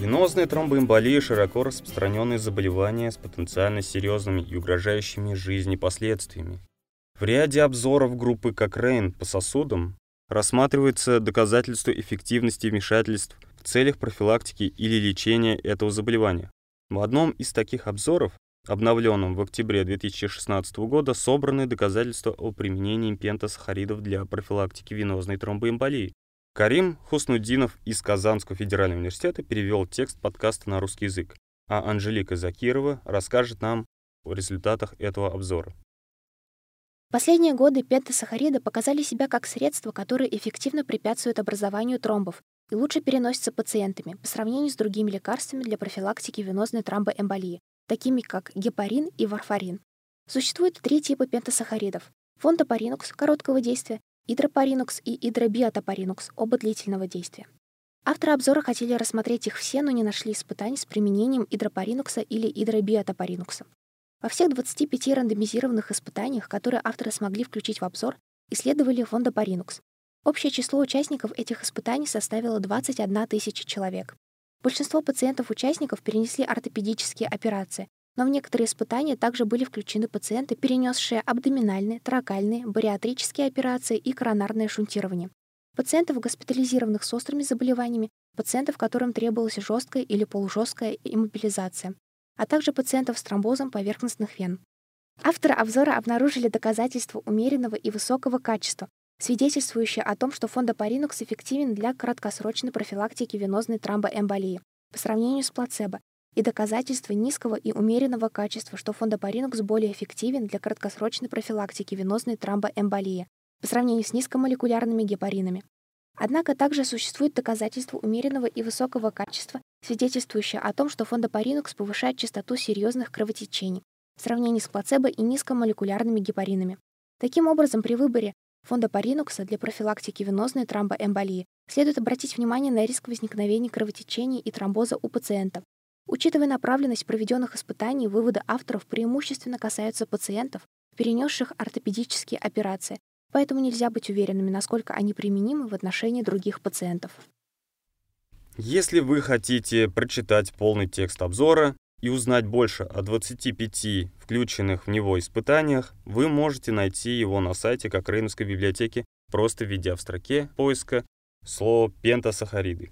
Венозная тромбоэмболия – широко распространенное заболевание с потенциально серьезными и угрожающими жизни последствиями. В ряде обзоров группы Кокрейн по сосудам рассматривается доказательство эффективности вмешательств в целях профилактики или лечения этого заболевания. В одном из таких обзоров, обновленном в октябре 2016 года, собраны доказательства о применении пентасахаридов для профилактики венозной тромбоэмболии. Карим Хуснуддинов из Казанского федерального университета перевел текст подкаста на русский язык, а Анжелика Закирова расскажет нам о результатах этого обзора. Последние годы пентасахариды показали себя как средство, которое эффективно препятствует образованию тромбов и лучше переносится пациентами по сравнению с другими лекарствами для профилактики венозной тромбоэмболии, такими как гепарин и варфарин. Существует три типа пентасахаридов – фондопаринукс короткого действия Идропаринукс и идробиотопаринукс, оба длительного действия. Авторы обзора хотели рассмотреть их все, но не нашли испытаний с применением идропаринукса или идробиотопаринукса. Во всех 25 рандомизированных испытаниях, которые авторы смогли включить в обзор, исследовали фондопаринукс. Общее число участников этих испытаний составило 21 тысяча человек. Большинство пациентов-участников перенесли ортопедические операции, но в некоторые испытания также были включены пациенты, перенесшие абдоминальные, тракальные, бариатрические операции и коронарное шунтирование. Пациентов, госпитализированных с острыми заболеваниями, пациентов, которым требовалась жесткая или полужесткая иммобилизация, а также пациентов с тромбозом поверхностных вен. Авторы обзора обнаружили доказательства умеренного и высокого качества, свидетельствующие о том, что фондопаринукс эффективен для краткосрочной профилактики венозной тромбоэмболии по сравнению с плацебо, и доказательства низкого и умеренного качества, что фондопаринукс более эффективен для краткосрочной профилактики венозной тромбоэмболии по сравнению с низкомолекулярными гепаринами. Однако также существует доказательства умеренного и высокого качества, свидетельствующие о том, что фондопаринукс повышает частоту серьезных кровотечений в сравнении с плацебо и низкомолекулярными гепаринами. Таким образом, при выборе фондопаринукса для профилактики венозной тромбоэмболии следует обратить внимание на риск возникновения кровотечений и тромбоза у пациента, Учитывая направленность проведенных испытаний, выводы авторов преимущественно касаются пациентов, перенесших ортопедические операции, поэтому нельзя быть уверенными, насколько они применимы в отношении других пациентов. Если вы хотите прочитать полный текст обзора и узнать больше о 25 включенных в него испытаниях, вы можете найти его на сайте Кокрейновской библиотеки, просто введя в строке поиска слово пентасахариды.